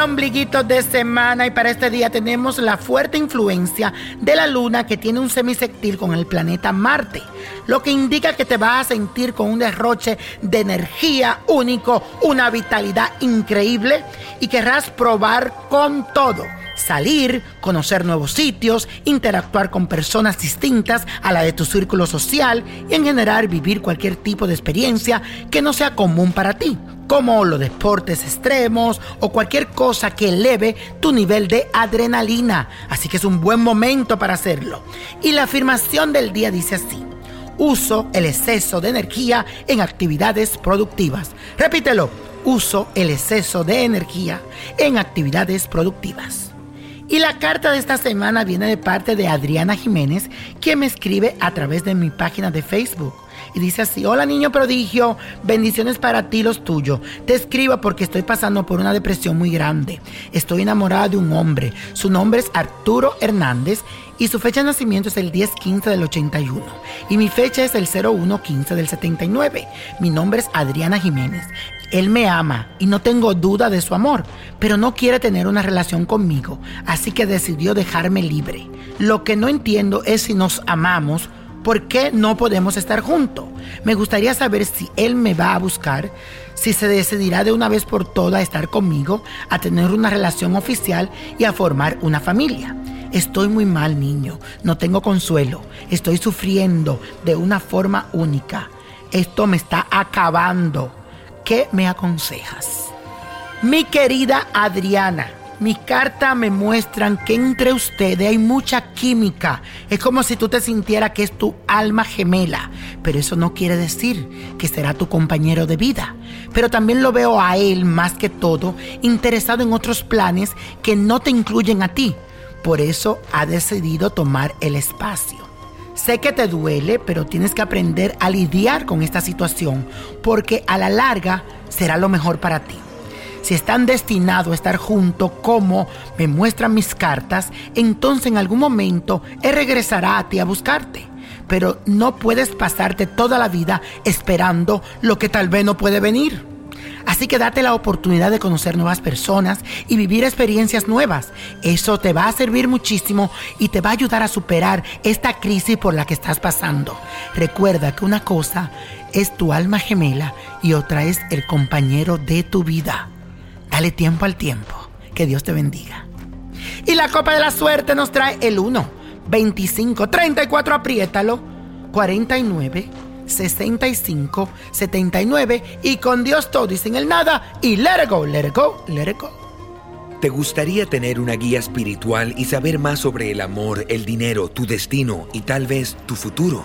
Ombliguito de semana y para este día tenemos la fuerte influencia de la luna que tiene un semisectil con el planeta Marte, lo que indica que te vas a sentir con un derroche de energía único, una vitalidad increíble y querrás probar con todo. Salir, conocer nuevos sitios, interactuar con personas distintas a la de tu círculo social y en general vivir cualquier tipo de experiencia que no sea común para ti como los deportes extremos o cualquier cosa que eleve tu nivel de adrenalina. Así que es un buen momento para hacerlo. Y la afirmación del día dice así. Uso el exceso de energía en actividades productivas. Repítelo. Uso el exceso de energía en actividades productivas. Y la carta de esta semana viene de parte de Adriana Jiménez, quien me escribe a través de mi página de Facebook. Y dice así, hola niño prodigio, bendiciones para ti los tuyos. Te escribo porque estoy pasando por una depresión muy grande. Estoy enamorada de un hombre. Su nombre es Arturo Hernández y su fecha de nacimiento es el 10-15 del 81. Y mi fecha es el 01-15 del 79. Mi nombre es Adriana Jiménez. Él me ama y no tengo duda de su amor, pero no quiere tener una relación conmigo, así que decidió dejarme libre. Lo que no entiendo es si nos amamos, ¿por qué no podemos estar juntos? Me gustaría saber si él me va a buscar, si se decidirá de una vez por todas a estar conmigo, a tener una relación oficial y a formar una familia. Estoy muy mal, niño, no tengo consuelo, estoy sufriendo de una forma única. Esto me está acabando. ¿Qué me aconsejas? Mi querida Adriana, mis cartas me muestran que entre ustedes hay mucha química. Es como si tú te sintieras que es tu alma gemela. Pero eso no quiere decir que será tu compañero de vida. Pero también lo veo a él más que todo interesado en otros planes que no te incluyen a ti. Por eso ha decidido tomar el espacio. Sé que te duele, pero tienes que aprender a lidiar con esta situación porque a la larga será lo mejor para ti. Si están destinados a estar juntos como me muestran mis cartas, entonces en algún momento Él regresará a ti a buscarte. Pero no puedes pasarte toda la vida esperando lo que tal vez no puede venir. Así que date la oportunidad de conocer nuevas personas y vivir experiencias nuevas. Eso te va a servir muchísimo y te va a ayudar a superar esta crisis por la que estás pasando. Recuerda que una cosa es tu alma gemela y otra es el compañero de tu vida. Dale tiempo al tiempo. Que Dios te bendiga. Y la copa de la suerte nos trae el 1, 25, 34, apriétalo, 49. 65 79 y con Dios todo y sin el nada y let go, let go, let go. ¿Te gustaría tener una guía espiritual y saber más sobre el amor, el dinero, tu destino y tal vez tu futuro?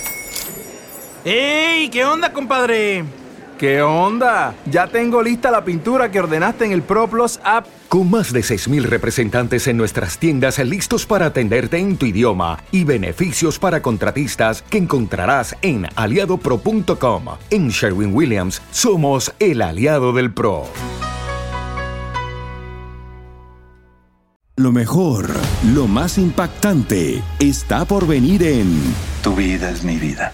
¡Ey! ¿Qué onda, compadre? ¿Qué onda? Ya tengo lista la pintura que ordenaste en el ProPlus app. Con más de 6.000 representantes en nuestras tiendas listos para atenderte en tu idioma y beneficios para contratistas que encontrarás en aliadopro.com. En Sherwin Williams somos el aliado del PRO. Lo mejor, lo más impactante, está por venir en Tu vida es mi vida.